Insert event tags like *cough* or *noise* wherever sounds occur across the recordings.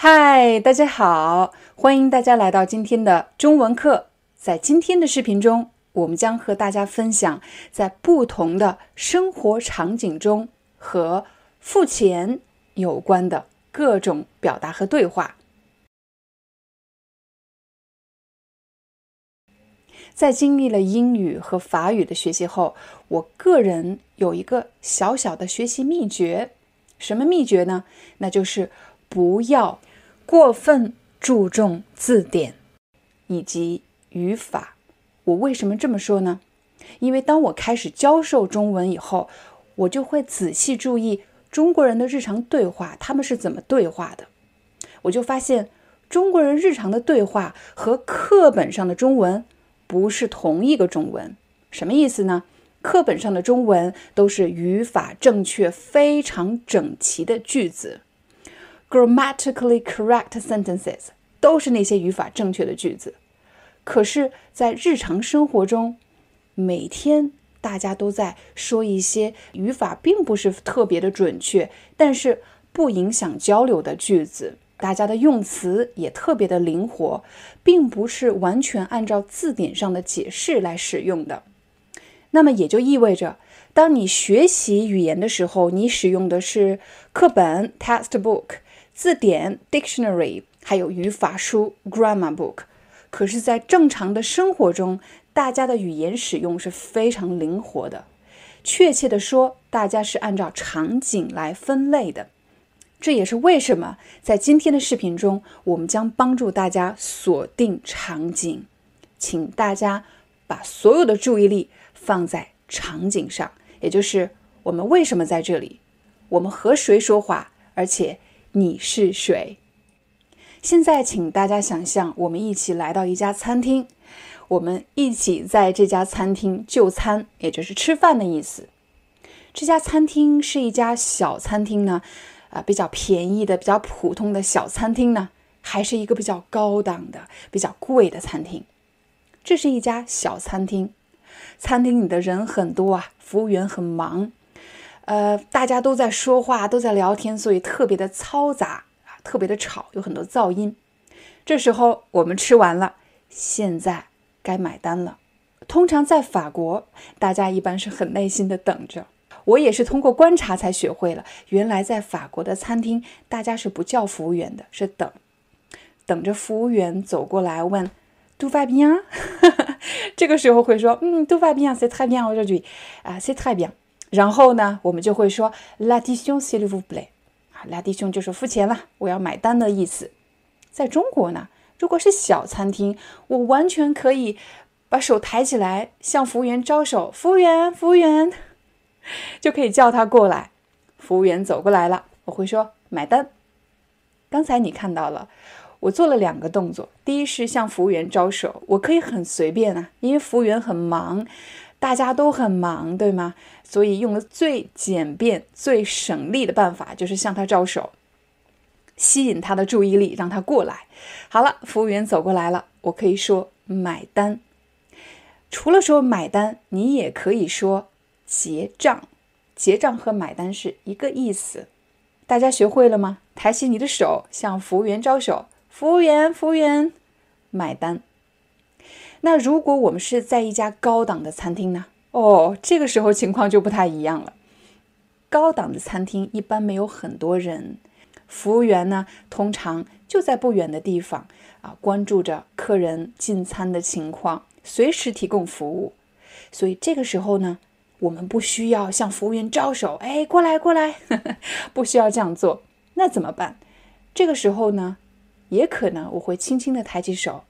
嗨，大家好，欢迎大家来到今天的中文课。在今天的视频中，我们将和大家分享在不同的生活场景中和付钱有关的各种表达和对话。在经历了英语和法语的学习后，我个人有一个小小的学习秘诀。什么秘诀呢？那就是不要。过分注重字典以及语法，我为什么这么说呢？因为当我开始教授中文以后，我就会仔细注意中国人的日常对话，他们是怎么对话的。我就发现中国人日常的对话和课本上的中文不是同一个中文。什么意思呢？课本上的中文都是语法正确、非常整齐的句子。Grammatically correct sentences 都是那些语法正确的句子，可是，在日常生活中，每天大家都在说一些语法并不是特别的准确，但是不影响交流的句子。大家的用词也特别的灵活，并不是完全按照字典上的解释来使用的。那么也就意味着，当你学习语言的时候，你使用的是课本 （textbook）。字典 （dictionary） 还有语法书 （grammar book），可是，在正常的生活中，大家的语言使用是非常灵活的。确切的说，大家是按照场景来分类的。这也是为什么在今天的视频中，我们将帮助大家锁定场景。请大家把所有的注意力放在场景上，也就是我们为什么在这里，我们和谁说话，而且。你是谁？现在，请大家想象，我们一起来到一家餐厅，我们一起在这家餐厅就餐，也就是吃饭的意思。这家餐厅是一家小餐厅呢，啊，比较便宜的、比较普通的小餐厅呢，还是一个比较高档的、比较贵的餐厅？这是一家小餐厅，餐厅里的人很多啊，服务员很忙。呃，大家都在说话，都在聊天，所以特别的嘈杂啊，特别的吵，有很多噪音。这时候我们吃完了，现在该买单了。通常在法国，大家一般是很耐心的等着。我也是通过观察才学会了，原来在法国的餐厅，大家是不叫服务员的，是等，等着服务员走过来问，Tout va bien？*laughs* 这个时候会说，嗯，Tout va bien，c'est très bien aujourd'hui，啊，c'est très bien。然后呢，我们就会说 l a d i t i o n s'il vous plaît”，啊，“l'addition” 就是付钱了，我要买单的意思。在中国呢，如果是小餐厅，我完全可以把手抬起来向服务员招手，服务员，服务员，*laughs* 就可以叫他过来。服务员走过来了，我会说买单。刚才你看到了，我做了两个动作，第一是向服务员招手，我可以很随便啊，因为服务员很忙。大家都很忙，对吗？所以用了最简便、最省力的办法，就是向他招手，吸引他的注意力，让他过来。好了，服务员走过来了，我可以说买单。除了说买单，你也可以说结账。结账和买单是一个意思。大家学会了吗？抬起你的手，向服务员招手。服务员，服务员，买单。那如果我们是在一家高档的餐厅呢？哦，这个时候情况就不太一样了。高档的餐厅一般没有很多人，服务员呢通常就在不远的地方啊，关注着客人进餐的情况，随时提供服务。所以这个时候呢，我们不需要向服务员招手，哎，过来过来，*laughs* 不需要这样做。那怎么办？这个时候呢，也可能我会轻轻的抬起手，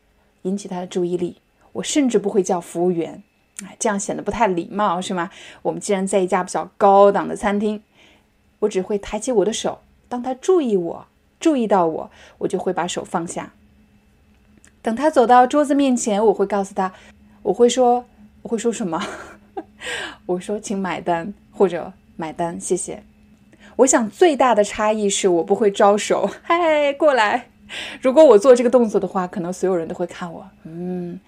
引起他的注意力。我甚至不会叫服务员，哎，这样显得不太礼貌，是吗？我们既然在一家比较高档的餐厅，我只会抬起我的手，当他注意我，注意到我，我就会把手放下。等他走到桌子面前，我会告诉他，我会说，我会说什么？*laughs* 我说，请买单，或者买单，谢谢。我想最大的差异是我不会招手，*laughs* 嗨，过来。如果我做这个动作的话，可能所有人都会看我，嗯，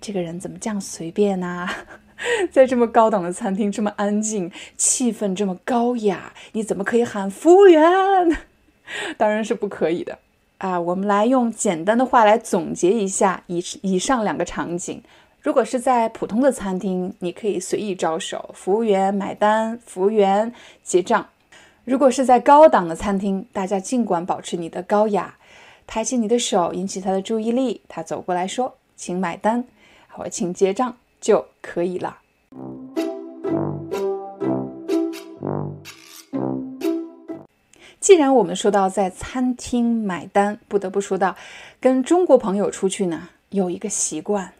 这个人怎么这样随便呢？*laughs* 在这么高档的餐厅，这么安静，气氛这么高雅，你怎么可以喊服务员？*laughs* 当然是不可以的啊！我们来用简单的话来总结一下以以上两个场景。如果是在普通的餐厅，你可以随意招手，服务员买单，服务员结账。如果是在高档的餐厅，大家尽管保持你的高雅，抬起你的手引起他的注意力，他走过来说：“请买单，或请结账。”就可以了。既然我们说到在餐厅买单，不得不说到跟中国朋友出去呢，有一个习惯，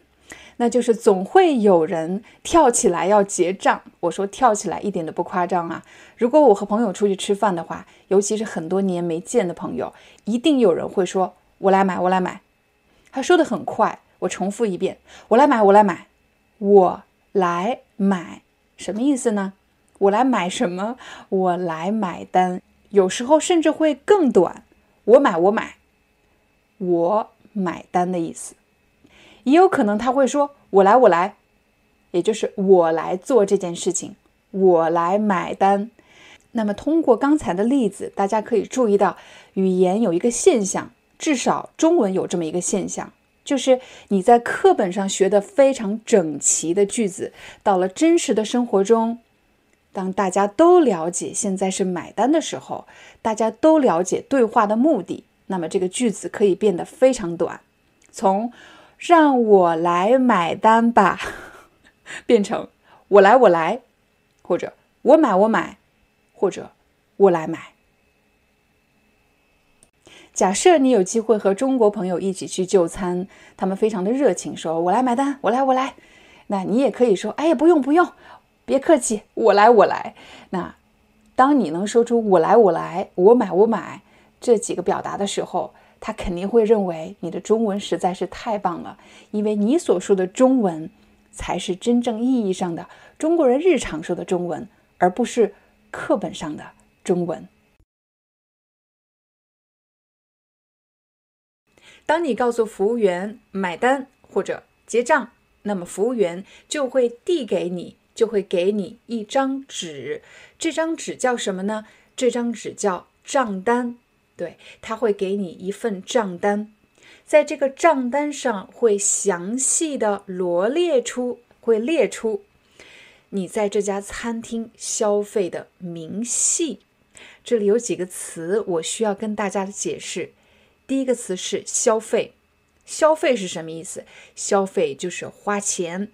那就是总会有人跳起来要结账。我说跳起来一点都不夸张啊！如果我和朋友出去吃饭的话，尤其是很多年没见的朋友，一定有人会说：“我来买，我来买。”他说的很快，我重复一遍：“我来买，我来买。”我来买，什么意思呢？我来买什么？我来买单。有时候甚至会更短，我买，我买，我买单的意思。也有可能他会说：“我来，我来”，也就是我来做这件事情，我来买单。那么通过刚才的例子，大家可以注意到，语言有一个现象，至少中文有这么一个现象。就是你在课本上学的非常整齐的句子，到了真实的生活中，当大家都了解现在是买单的时候，大家都了解对话的目的，那么这个句子可以变得非常短，从“让我来买单吧” *laughs* 变成“我来我来”，或者“我买我买”，或者“我来买”。假设你有机会和中国朋友一起去就餐，他们非常的热情，说“我来买单，我来，我来”，那你也可以说“哎呀，不用不用，别客气，我来我来”。那当你能说出“我来我来，我买我买”这几个表达的时候，他肯定会认为你的中文实在是太棒了，因为你所说的中文才是真正意义上的中国人日常说的中文，而不是课本上的中文。当你告诉服务员买单或者结账，那么服务员就会递给你，就会给你一张纸。这张纸叫什么呢？这张纸叫账单。对，他会给你一份账单，在这个账单上会详细的罗列出，会列出你在这家餐厅消费的明细。这里有几个词，我需要跟大家解释。第一个词是消费，消费是什么意思？消费就是花钱。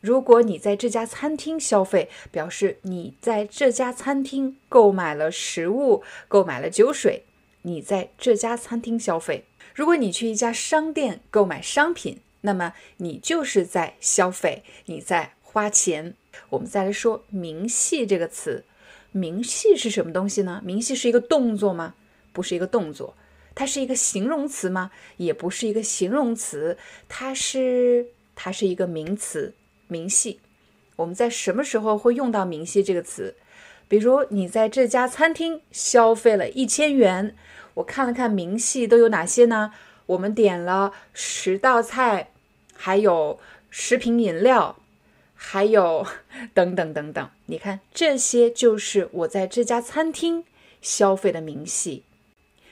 如果你在这家餐厅消费，表示你在这家餐厅购买了食物、购买了酒水，你在这家餐厅消费。如果你去一家商店购买商品，那么你就是在消费，你在花钱。我们再来说“明细”这个词，“明细”是什么东西呢？“明细”是一个动作吗？不是一个动作。它是一个形容词吗？也不是一个形容词，它是它是一个名词，明细。我们在什么时候会用到“明细”这个词？比如你在这家餐厅消费了一千元，我看了看明细都有哪些呢？我们点了十道菜，还有十瓶饮料，还有 *laughs* 等等等等。你看，这些就是我在这家餐厅消费的明细。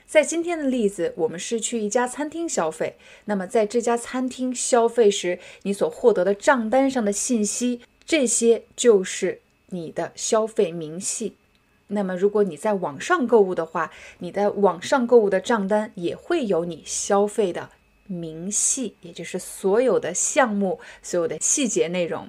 在今天的例子，我们是去一家餐厅消费。那么，在这家餐厅消费时，你所获得的账单上的信息，这些就是你的消费明细。那么，如果你在网上购物的话，你在网上购物的账单也会有你消费的明细，也就是所有的项目、所有的细节内容。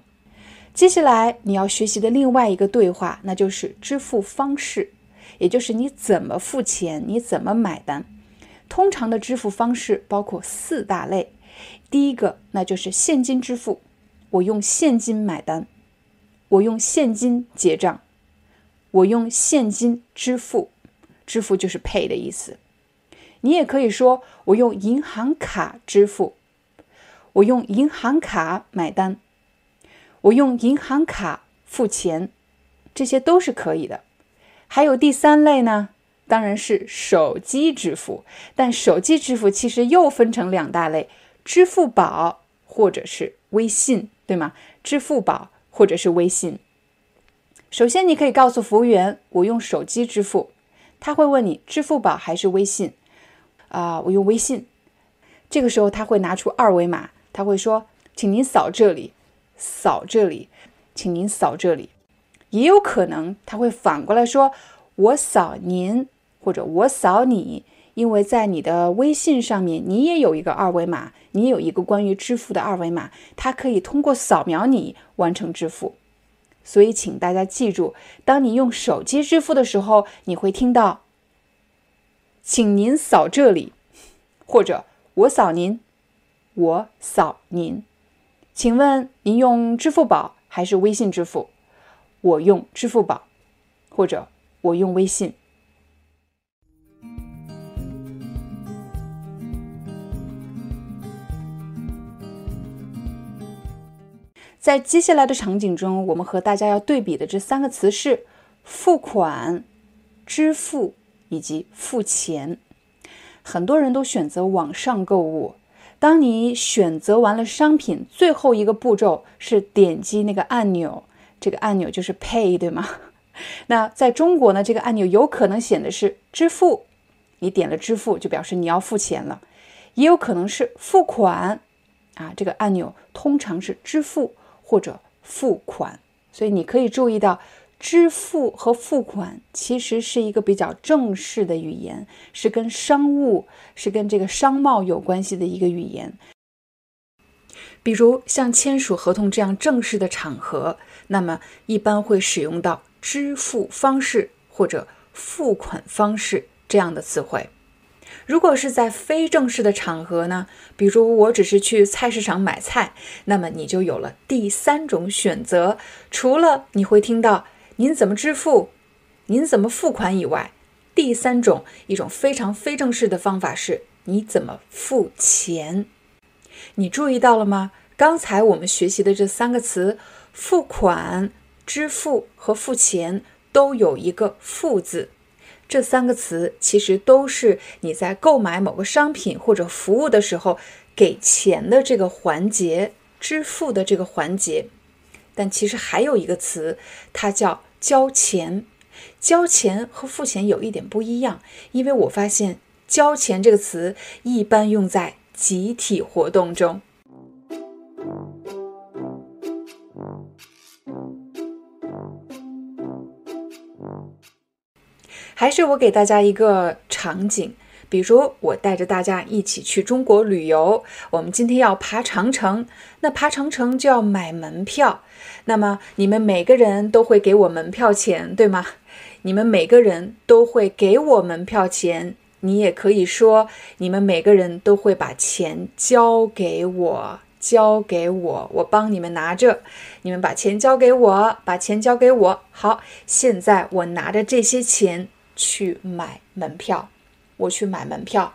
接下来你要学习的另外一个对话，那就是支付方式。也就是你怎么付钱，你怎么买单？通常的支付方式包括四大类。第一个，那就是现金支付，我用现金买单，我用现金结账，我用现金支付，支付就是 pay 的意思。你也可以说我用银行卡支付，我用银行卡买单，我用银行卡付钱，这些都是可以的。还有第三类呢，当然是手机支付。但手机支付其实又分成两大类：支付宝或者是微信，对吗？支付宝或者是微信。首先，你可以告诉服务员，我用手机支付。他会问你支付宝还是微信？啊，我用微信。这个时候他会拿出二维码，他会说，请您扫这里，扫这里，请您扫这里。也有可能他会反过来说：“我扫您，或者我扫你，因为在你的微信上面，你也有一个二维码，你有一个关于支付的二维码，它可以通过扫描你完成支付。所以，请大家记住，当你用手机支付的时候，你会听到‘请您扫这里’，或者‘我扫您，我扫您’。请问您用支付宝还是微信支付？”我用支付宝，或者我用微信。在接下来的场景中，我们和大家要对比的这三个词是付款、支付以及付钱。很多人都选择网上购物。当你选择完了商品，最后一个步骤是点击那个按钮。这个按钮就是 Pay，对吗？*laughs* 那在中国呢，这个按钮有可能显的是支付，你点了支付就表示你要付钱了；也有可能是付款，啊，这个按钮通常是支付或者付款。所以你可以注意到，支付和付款其实是一个比较正式的语言，是跟商务、是跟这个商贸有关系的一个语言。比如像签署合同这样正式的场合，那么一般会使用到支付方式或者付款方式这样的词汇。如果是在非正式的场合呢，比如我只是去菜市场买菜，那么你就有了第三种选择。除了你会听到您怎么支付、您怎么付款以外，第三种一种非常非正式的方法是你怎么付钱。你注意到了吗？刚才我们学习的这三个词“付款”“支付”和“付钱”都有一个“付”字。这三个词其实都是你在购买某个商品或者服务的时候给钱的这个环节、支付的这个环节。但其实还有一个词，它叫“交钱”。交钱和付钱有一点不一样，因为我发现“交钱”这个词一般用在。集体活动中，还是我给大家一个场景，比如我带着大家一起去中国旅游，我们今天要爬长城，那爬长城就要买门票，那么你们每个人都会给我门票钱，对吗？你们每个人都会给我门票钱。你也可以说，你们每个人都会把钱交给我，交给我，我帮你们拿着。你们把钱交给我，把钱交给我。好，现在我拿着这些钱去买门票，我去买门票。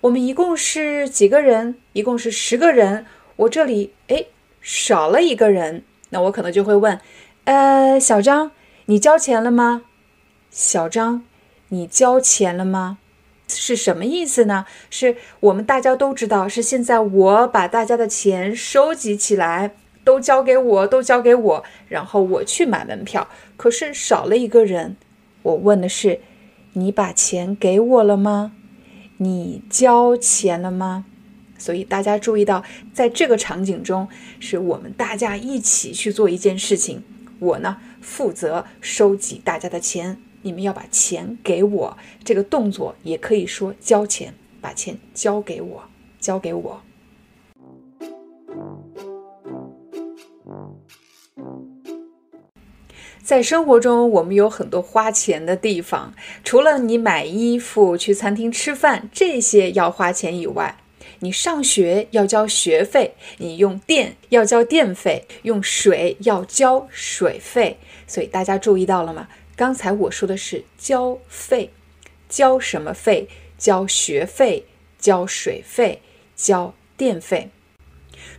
我们一共是几个人？一共是十个人。我这里哎少了一个人，那我可能就会问，呃，小张，你交钱了吗？小张，你交钱了吗？是什么意思呢？是我们大家都知道，是现在我把大家的钱收集起来，都交给我，都交给我，然后我去买门票。可是少了一个人，我问的是，你把钱给我了吗？你交钱了吗？所以大家注意到，在这个场景中，是我们大家一起去做一件事情。我呢，负责收集大家的钱。你们要把钱给我，这个动作也可以说交钱，把钱交给我，交给我。在生活中，我们有很多花钱的地方，除了你买衣服、去餐厅吃饭这些要花钱以外，你上学要交学费，你用电要交电费，用水要交水费。所以大家注意到了吗？刚才我说的是交费，交什么费？交学费、交水费、交电费。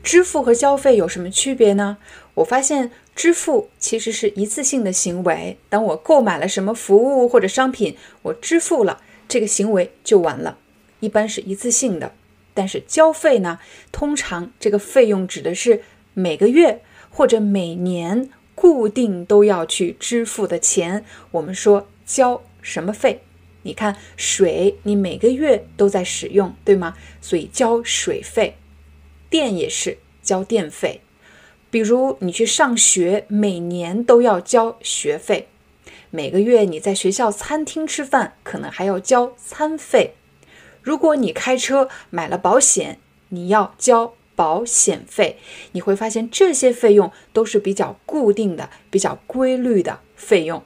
支付和交费有什么区别呢？我发现支付其实是一次性的行为。当我购买了什么服务或者商品，我支付了，这个行为就完了，一般是一次性的。但是交费呢，通常这个费用指的是每个月或者每年固定都要去支付的钱。我们说交什么费？你看水，你每个月都在使用，对吗？所以交水费。电也是交电费。比如你去上学，每年都要交学费；每个月你在学校餐厅吃饭，可能还要交餐费。如果你开车买了保险，你要交保险费。你会发现这些费用都是比较固定的、比较规律的费用。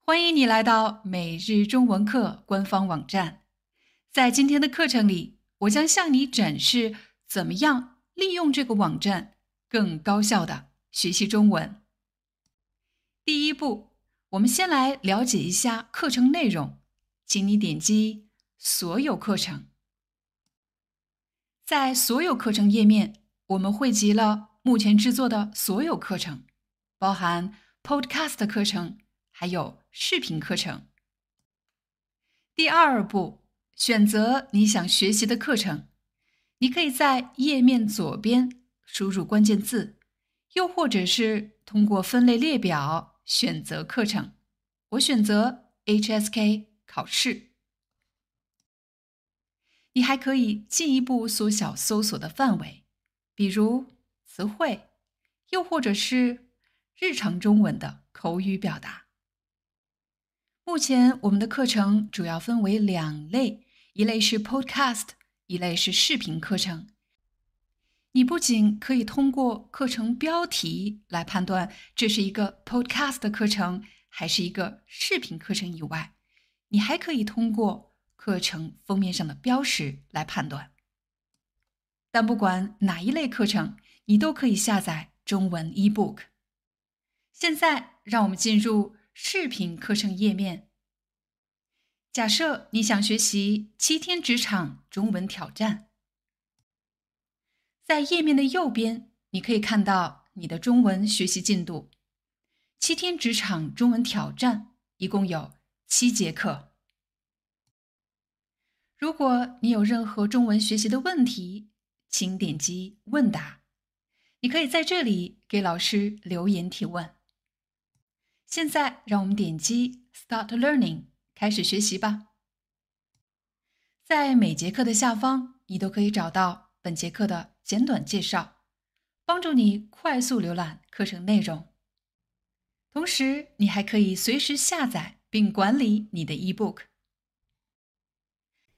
欢迎你来到每日中文课官方网站。在今天的课程里，我将向你展示怎么样利用这个网站。更高效的学习中文。第一步，我们先来了解一下课程内容，请你点击所有课程。在所有课程页面，我们汇集了目前制作的所有课程，包含 Podcast 课程，还有视频课程。第二步，选择你想学习的课程，你可以在页面左边。输入关键字，又或者是通过分类列表选择课程。我选择 HSK 考试。你还可以进一步缩小搜索的范围，比如词汇，又或者是日常中文的口语表达。目前我们的课程主要分为两类，一类是 Podcast，一类是视频课程。你不仅可以通过课程标题来判断这是一个 podcast 的课程还是一个视频课程以外，你还可以通过课程封面上的标识来判断。但不管哪一类课程，你都可以下载中文 ebook。现在，让我们进入视频课程页面。假设你想学习七天职场中文挑战。在页面的右边，你可以看到你的中文学习进度。七天职场中文挑战一共有七节课。如果你有任何中文学习的问题，请点击问答，你可以在这里给老师留言提问。现在，让我们点击 Start Learning，开始学习吧。在每节课的下方，你都可以找到本节课的。简短介绍，帮助你快速浏览课程内容。同时，你还可以随时下载并管理你的 eBook。